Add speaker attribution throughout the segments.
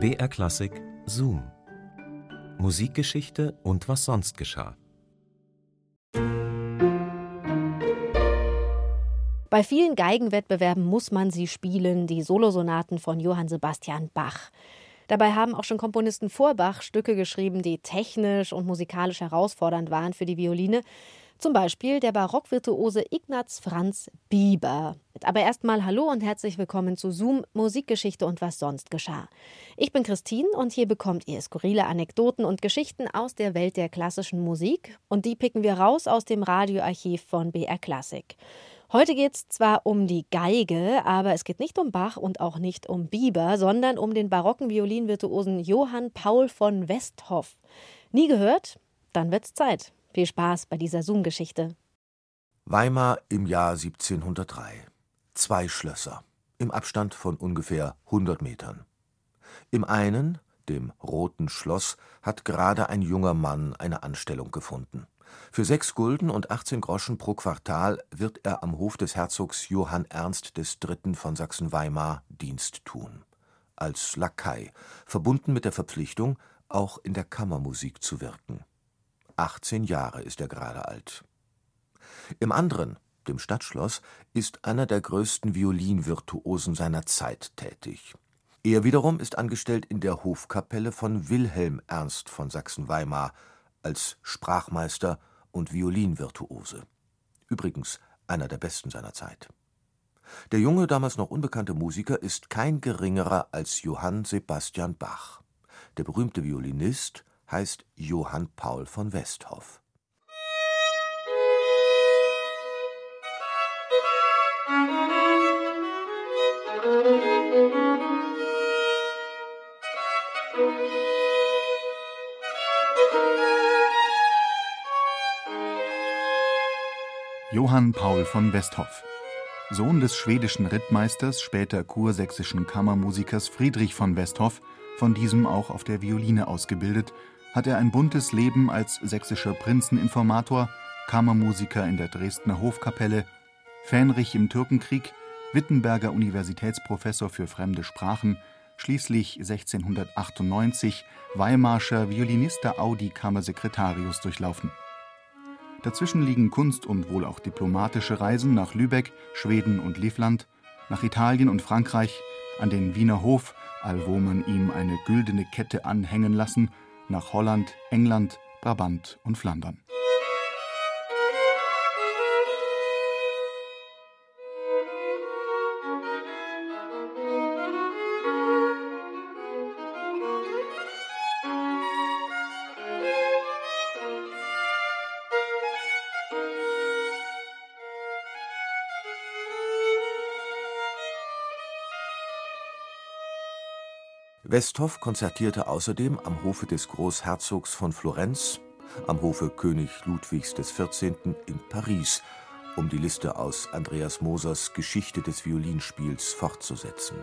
Speaker 1: BR Klassik Zoom. Musikgeschichte und was sonst geschah.
Speaker 2: Bei vielen Geigenwettbewerben muss man sie spielen, die Solosonaten von Johann Sebastian Bach. Dabei haben auch schon Komponisten vor Bach Stücke geschrieben, die technisch und musikalisch herausfordernd waren für die Violine. Zum Beispiel der Barockvirtuose Ignaz Franz Bieber. Aber erstmal Hallo und herzlich willkommen zu Zoom Musikgeschichte und was sonst geschah. Ich bin Christine und hier bekommt ihr skurrile Anekdoten und Geschichten aus der Welt der klassischen Musik und die picken wir raus aus dem Radioarchiv von BR Classic. Heute geht es zwar um die Geige, aber es geht nicht um Bach und auch nicht um Bieber, sondern um den barocken Violinvirtuosen Johann Paul von Westhoff. Nie gehört? Dann wird's Zeit. Viel Spaß bei dieser Zoom-Geschichte.
Speaker 3: Weimar im Jahr 1703. Zwei Schlösser im Abstand von ungefähr 100 Metern. Im einen, dem Roten Schloss, hat gerade ein junger Mann eine Anstellung gefunden. Für sechs Gulden und 18 Groschen pro Quartal wird er am Hof des Herzogs Johann Ernst III. von Sachsen-Weimar Dienst tun. Als Lakai, verbunden mit der Verpflichtung, auch in der Kammermusik zu wirken. 18 Jahre ist er gerade alt. Im anderen, dem Stadtschloss, ist einer der größten Violinvirtuosen seiner Zeit tätig. Er wiederum ist angestellt in der Hofkapelle von Wilhelm Ernst von Sachsen-Weimar als Sprachmeister und Violinvirtuose. Übrigens einer der besten seiner Zeit. Der junge, damals noch unbekannte Musiker ist kein geringerer als Johann Sebastian Bach. Der berühmte Violinist heißt Johann Paul von Westhoff.
Speaker 4: Johann Paul von Westhoff Sohn des schwedischen Rittmeisters, später kursächsischen Kammermusikers Friedrich von Westhoff, von diesem auch auf der Violine ausgebildet, hat er ein buntes Leben als sächsischer Prinzeninformator, Kammermusiker in der Dresdner Hofkapelle, Fähnrich im Türkenkrieg, Wittenberger Universitätsprofessor für fremde Sprachen, schließlich 1698 Weimarscher Violinista Audi Kammersekretarius durchlaufen. Dazwischen liegen Kunst und wohl auch diplomatische Reisen nach Lübeck, Schweden und Livland, nach Italien und Frankreich, an den Wiener Hof, allwo man ihm eine güldene Kette anhängen lassen nach Holland, England, Brabant und Flandern.
Speaker 3: Westhoff konzertierte außerdem am Hofe des Großherzogs von Florenz, am Hofe König Ludwigs XIV. in Paris, um die Liste aus Andreas Mosers Geschichte des Violinspiels fortzusetzen.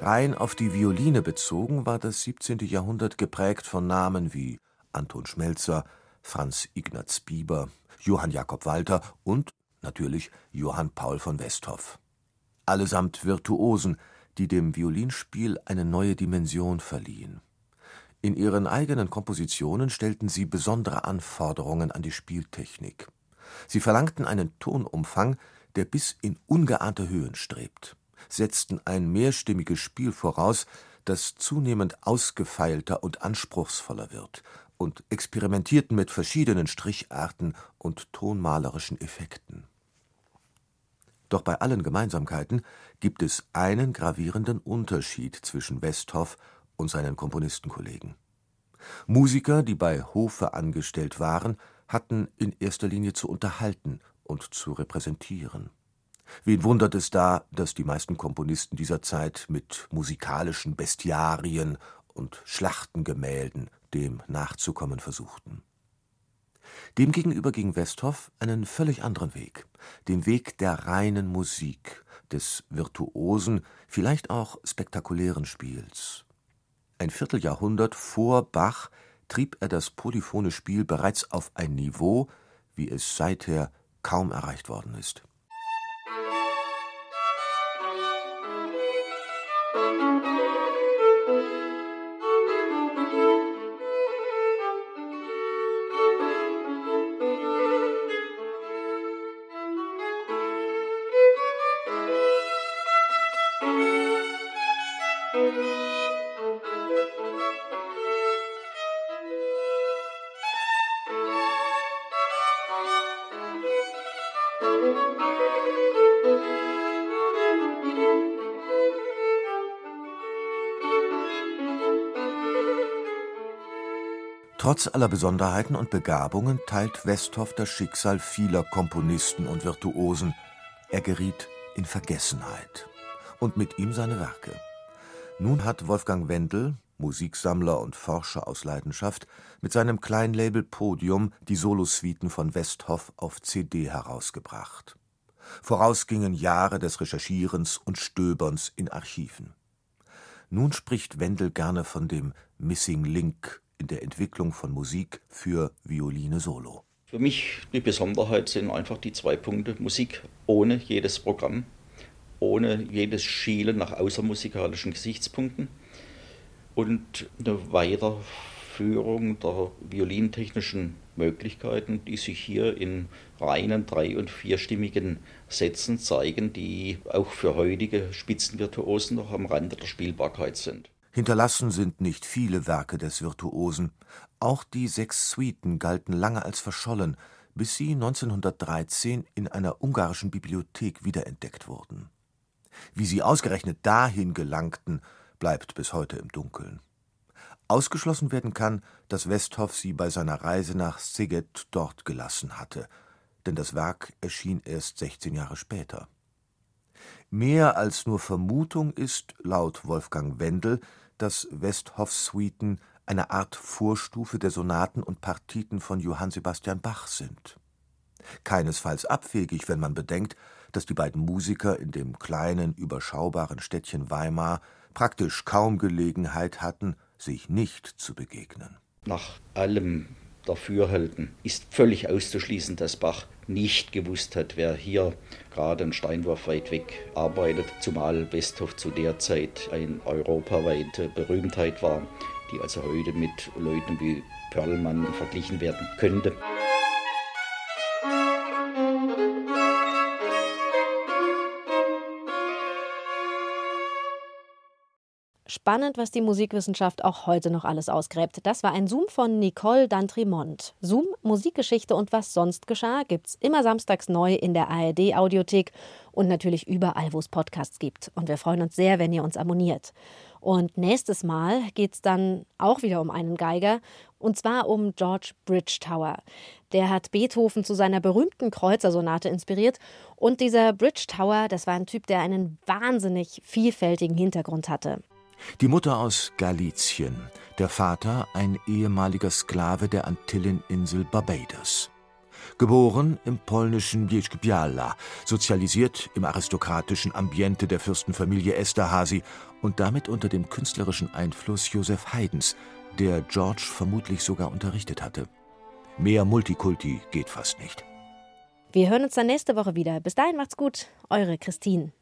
Speaker 3: Rein auf die Violine bezogen war das 17. Jahrhundert geprägt von Namen wie Anton Schmelzer, Franz Ignaz Bieber, Johann Jakob Walter und natürlich Johann Paul von Westhoff. Allesamt Virtuosen, die dem Violinspiel eine neue Dimension verliehen. In ihren eigenen Kompositionen stellten sie besondere Anforderungen an die Spieltechnik. Sie verlangten einen Tonumfang, der bis in ungeahnte Höhen strebt, setzten ein mehrstimmiges Spiel voraus, das zunehmend ausgefeilter und anspruchsvoller wird, und experimentierten mit verschiedenen Stricharten und tonmalerischen Effekten. Doch bei allen Gemeinsamkeiten gibt es einen gravierenden Unterschied zwischen Westhoff und seinen Komponistenkollegen. Musiker, die bei Hofe angestellt waren, hatten in erster Linie zu unterhalten und zu repräsentieren. Wen wundert es da, dass die meisten Komponisten dieser Zeit mit musikalischen Bestiarien und Schlachtengemälden dem nachzukommen versuchten Demgegenüber ging Westhoff einen völlig anderen Weg, den Weg der reinen Musik, des virtuosen, vielleicht auch spektakulären Spiels. Ein Vierteljahrhundert vor Bach trieb er das polyphone Spiel bereits auf ein Niveau, wie es seither kaum erreicht worden ist Trotz aller Besonderheiten und Begabungen teilt Westhoff das Schicksal vieler Komponisten und Virtuosen. Er geriet in Vergessenheit. Und mit ihm seine Werke. Nun hat Wolfgang Wendel, Musiksammler und Forscher aus Leidenschaft, mit seinem Kleinlabel Podium die Solosuiten von Westhoff auf CD herausgebracht. Voraus gingen Jahre des Recherchierens und Stöberns in Archiven. Nun spricht Wendel gerne von dem Missing Link in der Entwicklung von Musik für Violine Solo.
Speaker 5: Für mich die Besonderheit sind einfach die zwei Punkte Musik ohne jedes Programm, ohne jedes Schielen nach außermusikalischen Gesichtspunkten und eine Weiterführung der violintechnischen Möglichkeiten, die sich hier in reinen drei- und vierstimmigen Sätzen zeigen, die auch für heutige Spitzenvirtuosen noch am Rande der Spielbarkeit sind.
Speaker 3: Hinterlassen sind nicht viele Werke des Virtuosen. Auch die sechs Suiten galten lange als verschollen, bis sie 1913 in einer ungarischen Bibliothek wiederentdeckt wurden. Wie sie ausgerechnet dahin gelangten, bleibt bis heute im Dunkeln. Ausgeschlossen werden kann, dass Westhoff sie bei seiner Reise nach Szeged dort gelassen hatte, denn das Werk erschien erst 16 Jahre später. Mehr als nur Vermutung ist, laut Wolfgang Wendel, dass Westhoffs Suiten eine Art Vorstufe der Sonaten und Partiten von Johann Sebastian Bach sind. Keinesfalls abwegig, wenn man bedenkt, dass die beiden Musiker in dem kleinen, überschaubaren Städtchen Weimar praktisch kaum Gelegenheit hatten, sich nicht zu begegnen.
Speaker 5: Nach allem Dafürhalten ist völlig auszuschließen, dass Bach nicht gewusst hat, wer hier gerade einen Steinwurf weit weg arbeitet, zumal Westhoff zu der Zeit eine europaweite Berühmtheit war, die also heute mit Leuten wie Perlmann verglichen werden könnte.
Speaker 2: Spannend, was die Musikwissenschaft auch heute noch alles ausgräbt. Das war ein Zoom von Nicole D'Antremont. Zoom, Musikgeschichte und was sonst geschah, gibt's immer samstags neu in der ARD Audiothek und natürlich überall, wo es Podcasts gibt. Und wir freuen uns sehr, wenn ihr uns abonniert. Und nächstes Mal geht es dann auch wieder um einen Geiger, und zwar um George Bridgetower. Der hat Beethoven zu seiner berühmten Kreuzersonate inspiriert. Und dieser Bridgetower, das war ein Typ, der einen wahnsinnig vielfältigen Hintergrund hatte.
Speaker 3: Die Mutter aus Galizien, der Vater ein ehemaliger Sklave der Antilleninsel Barbados. Geboren im polnischen Bieszczpiala, sozialisiert im aristokratischen Ambiente der Fürstenfamilie Esterhazy und damit unter dem künstlerischen Einfluss Joseph Haydns, der George vermutlich sogar unterrichtet hatte. Mehr Multikulti geht fast nicht.
Speaker 2: Wir hören uns dann nächste Woche wieder. Bis dahin macht's gut. Eure Christine.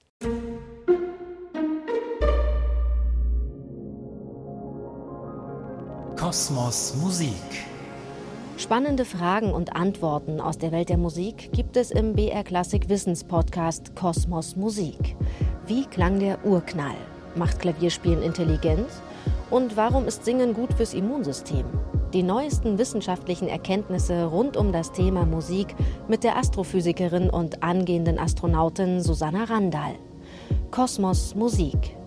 Speaker 6: Kosmos Musik.
Speaker 2: Spannende Fragen und Antworten aus der Welt der Musik gibt es im BR Klassik Wissenspodcast Kosmos Musik. Wie klang der Urknall? Macht Klavierspielen intelligent? Und warum ist Singen gut fürs Immunsystem? Die neuesten wissenschaftlichen Erkenntnisse rund um das Thema Musik mit der Astrophysikerin und angehenden Astronautin Susanna Randall. Kosmos Musik.